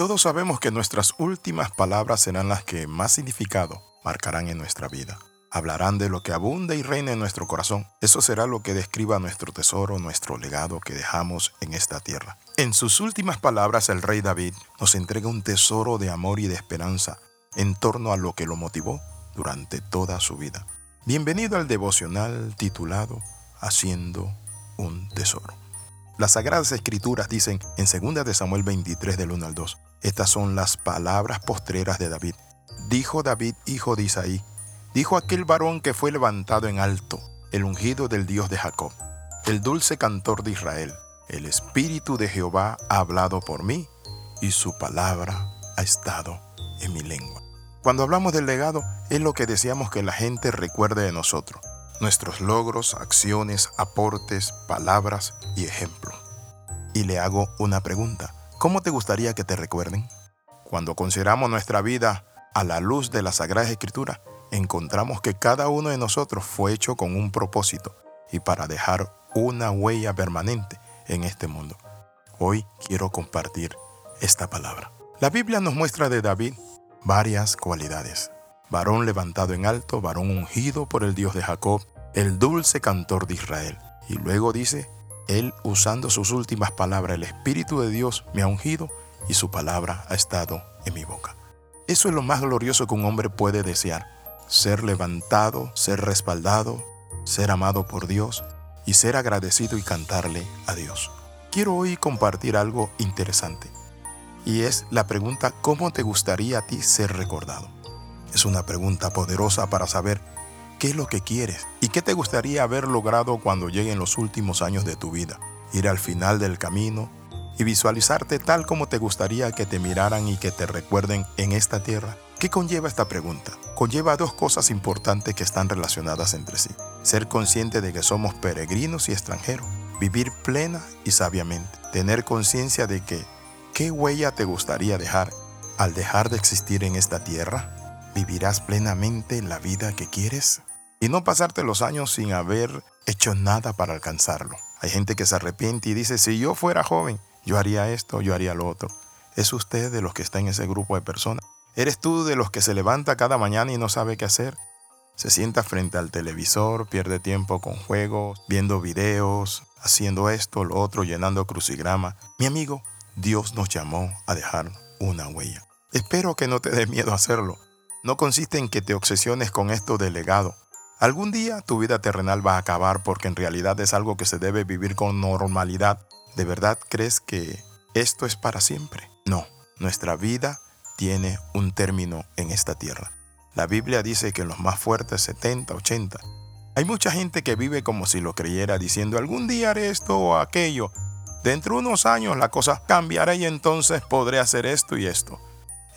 Todos sabemos que nuestras últimas palabras serán las que más significado marcarán en nuestra vida. Hablarán de lo que abunda y reina en nuestro corazón. Eso será lo que describa nuestro tesoro, nuestro legado que dejamos en esta tierra. En sus últimas palabras, el rey David nos entrega un tesoro de amor y de esperanza en torno a lo que lo motivó durante toda su vida. Bienvenido al devocional titulado Haciendo un tesoro. Las Sagradas Escrituras dicen en 2 de Samuel 23 del 1 al 2, estas son las palabras postreras de David. Dijo David, hijo de Isaí, dijo aquel varón que fue levantado en alto, el ungido del Dios de Jacob, el dulce cantor de Israel. El Espíritu de Jehová ha hablado por mí y su palabra ha estado en mi lengua. Cuando hablamos del legado, es lo que deseamos que la gente recuerde de nosotros, nuestros logros, acciones, aportes, palabras y ejemplos. Y le hago una pregunta. ¿Cómo te gustaría que te recuerden? Cuando consideramos nuestra vida a la luz de la Sagrada Escritura, encontramos que cada uno de nosotros fue hecho con un propósito y para dejar una huella permanente en este mundo. Hoy quiero compartir esta palabra. La Biblia nos muestra de David varias cualidades. Varón levantado en alto, varón ungido por el Dios de Jacob, el dulce cantor de Israel. Y luego dice, él, usando sus últimas palabras, el Espíritu de Dios me ha ungido y su palabra ha estado en mi boca. Eso es lo más glorioso que un hombre puede desear. Ser levantado, ser respaldado, ser amado por Dios y ser agradecido y cantarle a Dios. Quiero hoy compartir algo interesante. Y es la pregunta, ¿cómo te gustaría a ti ser recordado? Es una pregunta poderosa para saber qué es lo que quieres y qué te gustaría haber logrado cuando lleguen los últimos años de tu vida. Ir al final del camino y visualizarte tal como te gustaría que te miraran y que te recuerden en esta tierra. ¿Qué conlleva esta pregunta? Conlleva dos cosas importantes que están relacionadas entre sí. Ser consciente de que somos peregrinos y extranjeros. Vivir plena y sabiamente. Tener conciencia de que ¿qué huella te gustaría dejar al dejar de existir en esta tierra? ¿Vivirás plenamente la vida que quieres? y no pasarte los años sin haber hecho nada para alcanzarlo. Hay gente que se arrepiente y dice, si yo fuera joven, yo haría esto, yo haría lo otro. ¿Es usted de los que está en ese grupo de personas? ¿Eres tú de los que se levanta cada mañana y no sabe qué hacer? Se sienta frente al televisor, pierde tiempo con juegos, viendo videos, haciendo esto, lo otro, llenando crucigrama. Mi amigo, Dios nos llamó a dejar una huella. Espero que no te dé miedo hacerlo. No consiste en que te obsesiones con esto de legado, Algún día tu vida terrenal va a acabar porque en realidad es algo que se debe vivir con normalidad. ¿De verdad crees que esto es para siempre? No, nuestra vida tiene un término en esta tierra. La Biblia dice que los más fuertes 70, 80. Hay mucha gente que vive como si lo creyera diciendo algún día haré esto o aquello. Dentro de unos años la cosa cambiará y entonces podré hacer esto y esto.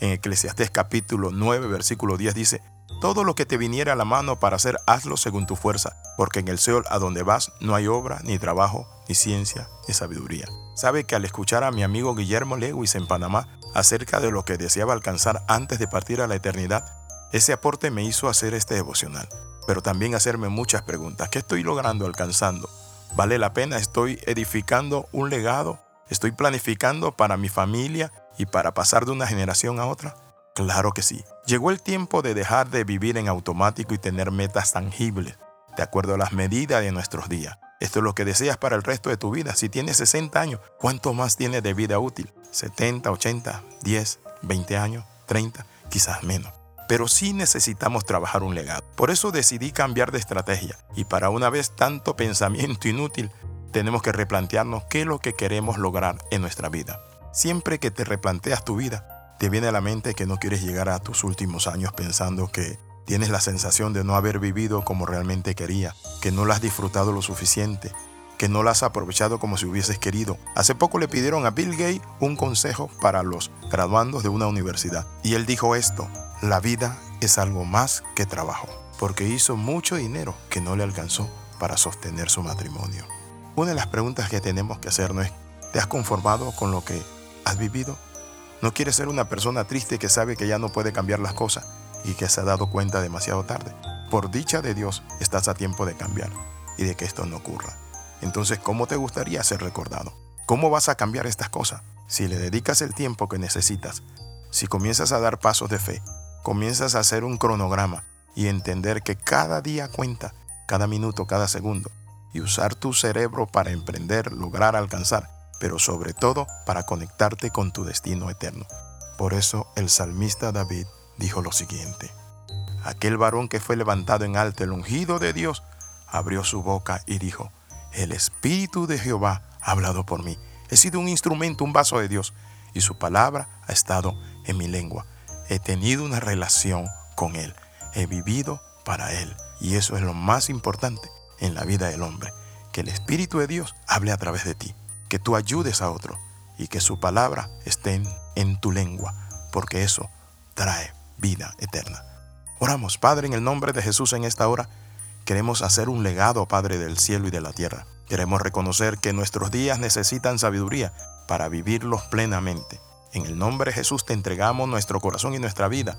En Eclesiastés capítulo 9 versículo 10 dice, todo lo que te viniera a la mano para hacer, hazlo según tu fuerza, porque en el Seol a donde vas no hay obra, ni trabajo, ni ciencia, ni sabiduría. Sabe que al escuchar a mi amigo Guillermo Lewis en Panamá acerca de lo que deseaba alcanzar antes de partir a la eternidad, ese aporte me hizo hacer este devocional, pero también hacerme muchas preguntas. ¿Qué estoy logrando, alcanzando? ¿Vale la pena? ¿Estoy edificando un legado? ¿Estoy planificando para mi familia y para pasar de una generación a otra? Claro que sí. Llegó el tiempo de dejar de vivir en automático y tener metas tangibles, de acuerdo a las medidas de nuestros días. Esto es lo que deseas para el resto de tu vida. Si tienes 60 años, ¿cuánto más tienes de vida útil? 70, 80, 10, 20 años, 30, quizás menos. Pero sí necesitamos trabajar un legado. Por eso decidí cambiar de estrategia. Y para una vez tanto pensamiento inútil, tenemos que replantearnos qué es lo que queremos lograr en nuestra vida. Siempre que te replanteas tu vida, te viene a la mente que no quieres llegar a tus últimos años pensando que tienes la sensación de no haber vivido como realmente quería, que no la has disfrutado lo suficiente, que no la has aprovechado como si hubieses querido. Hace poco le pidieron a Bill Gates un consejo para los graduandos de una universidad y él dijo esto, la vida es algo más que trabajo, porque hizo mucho dinero que no le alcanzó para sostener su matrimonio. Una de las preguntas que tenemos que hacernos es, ¿te has conformado con lo que has vivido? No quieres ser una persona triste que sabe que ya no puede cambiar las cosas y que se ha dado cuenta demasiado tarde. Por dicha de Dios, estás a tiempo de cambiar y de que esto no ocurra. Entonces, ¿cómo te gustaría ser recordado? ¿Cómo vas a cambiar estas cosas? Si le dedicas el tiempo que necesitas, si comienzas a dar pasos de fe, comienzas a hacer un cronograma y entender que cada día cuenta, cada minuto, cada segundo, y usar tu cerebro para emprender, lograr alcanzar, pero sobre todo para conectarte con tu destino eterno. Por eso el salmista David dijo lo siguiente. Aquel varón que fue levantado en alto, el ungido de Dios, abrió su boca y dijo, el Espíritu de Jehová ha hablado por mí. He sido un instrumento, un vaso de Dios, y su palabra ha estado en mi lengua. He tenido una relación con Él. He vivido para Él. Y eso es lo más importante en la vida del hombre. Que el Espíritu de Dios hable a través de ti. Que tú ayudes a otro. Y que su palabra esté en, en tu lengua. Porque eso trae vida eterna. Oramos, Padre, en el nombre de Jesús en esta hora. Queremos hacer un legado, Padre del cielo y de la tierra. Queremos reconocer que nuestros días necesitan sabiduría para vivirlos plenamente. En el nombre de Jesús te entregamos nuestro corazón y nuestra vida,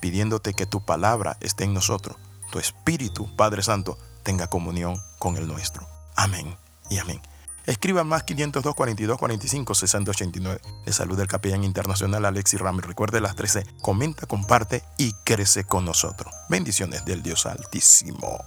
pidiéndote que tu palabra esté en nosotros, tu Espíritu, Padre Santo, tenga comunión con el nuestro. Amén y amén. Escriba más 502 42 45 60 89. Le saluda el capellán internacional Alexis Ramos. Recuerde las 13. Comenta, comparte y crece con nosotros. Bendiciones del Dios Altísimo.